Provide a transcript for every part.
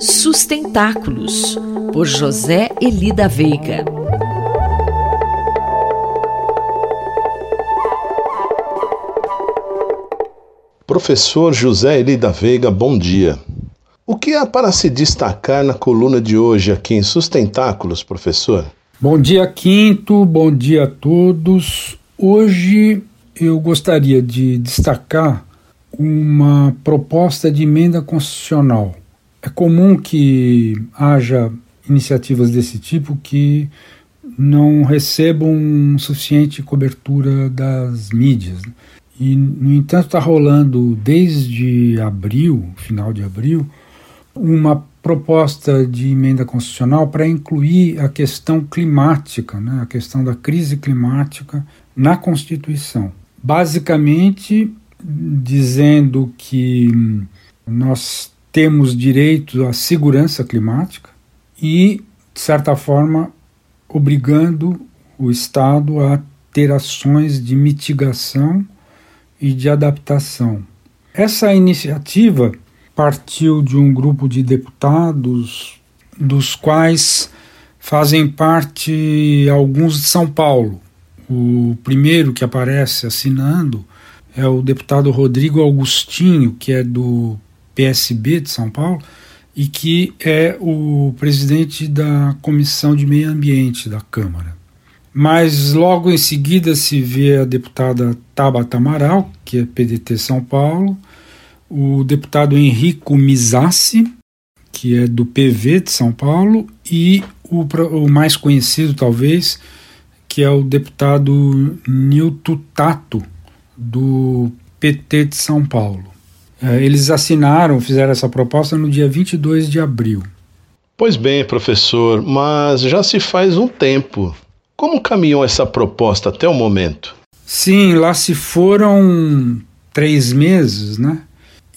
Sustentáculos, por José Elida Veiga. Professor José Elida Veiga, bom dia. O que há para se destacar na coluna de hoje aqui em Sustentáculos, professor? Bom dia, Quinto, bom dia a todos. Hoje eu gostaria de destacar uma proposta de emenda constitucional. É comum que haja iniciativas desse tipo que não recebam suficiente cobertura das mídias. E, no entanto, está rolando desde abril, final de abril, uma proposta de emenda constitucional para incluir a questão climática, né, a questão da crise climática na Constituição. Basicamente, dizendo que nós temos direito à segurança climática e, de certa forma, obrigando o Estado a ter ações de mitigação e de adaptação. Essa iniciativa partiu de um grupo de deputados, dos quais fazem parte alguns de São Paulo. O primeiro que aparece assinando é o deputado Rodrigo Augustinho, que é do PSB de São Paulo e que é o presidente da Comissão de Meio Ambiente da Câmara. Mas logo em seguida se vê a deputada Tabata Amaral, que é PDT São Paulo, o deputado Henrico Mizassi, que é do PV de São Paulo, e o, o mais conhecido, talvez, que é o deputado Nilton Tato, do PT de São Paulo. É, eles assinaram, fizeram essa proposta no dia 22 de abril. Pois bem, professor, mas já se faz um tempo. Como caminhou essa proposta até o momento? Sim, lá se foram três meses, né?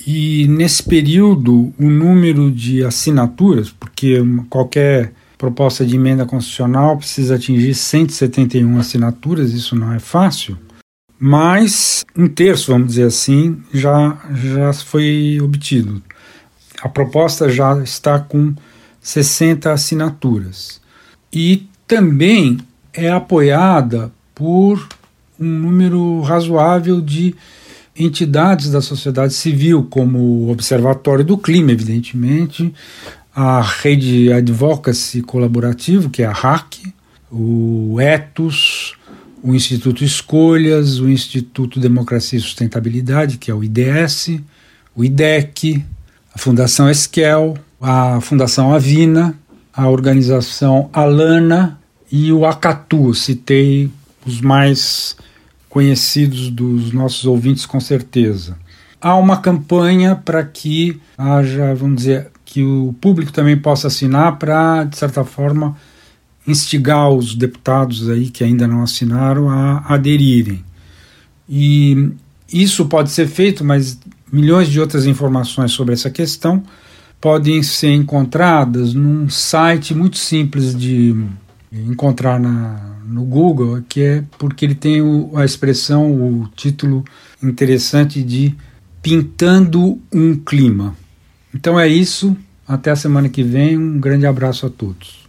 E nesse período, o número de assinaturas, porque qualquer proposta de emenda constitucional precisa atingir 171 assinaturas, isso não é fácil, mas um terço, vamos dizer assim, já, já foi obtido. A proposta já está com 60 assinaturas. E também é apoiada por um número razoável de entidades da sociedade civil, como o Observatório do Clima, evidentemente, a Rede Advocacy Colaborativo, que é a RAC, o ETOS, o Instituto Escolhas, o Instituto Democracia e Sustentabilidade, que é o IDS, o IDEC, a Fundação Esquel, a Fundação Avina, a organização Alana e o Acatu. Citei os mais conhecidos dos nossos ouvintes com certeza. Há uma campanha para que haja, vamos dizer, que o público também possa assinar para, de certa forma, instigar os deputados aí que ainda não assinaram a aderirem. E isso pode ser feito, mas milhões de outras informações sobre essa questão podem ser encontradas num site muito simples de encontrar na, no Google, que é porque ele tem o, a expressão, o título interessante de Pintando um Clima. Então é isso. Até a semana que vem. Um grande abraço a todos.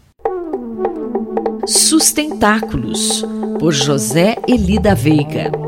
Sustentáculos, por José Elida Veiga.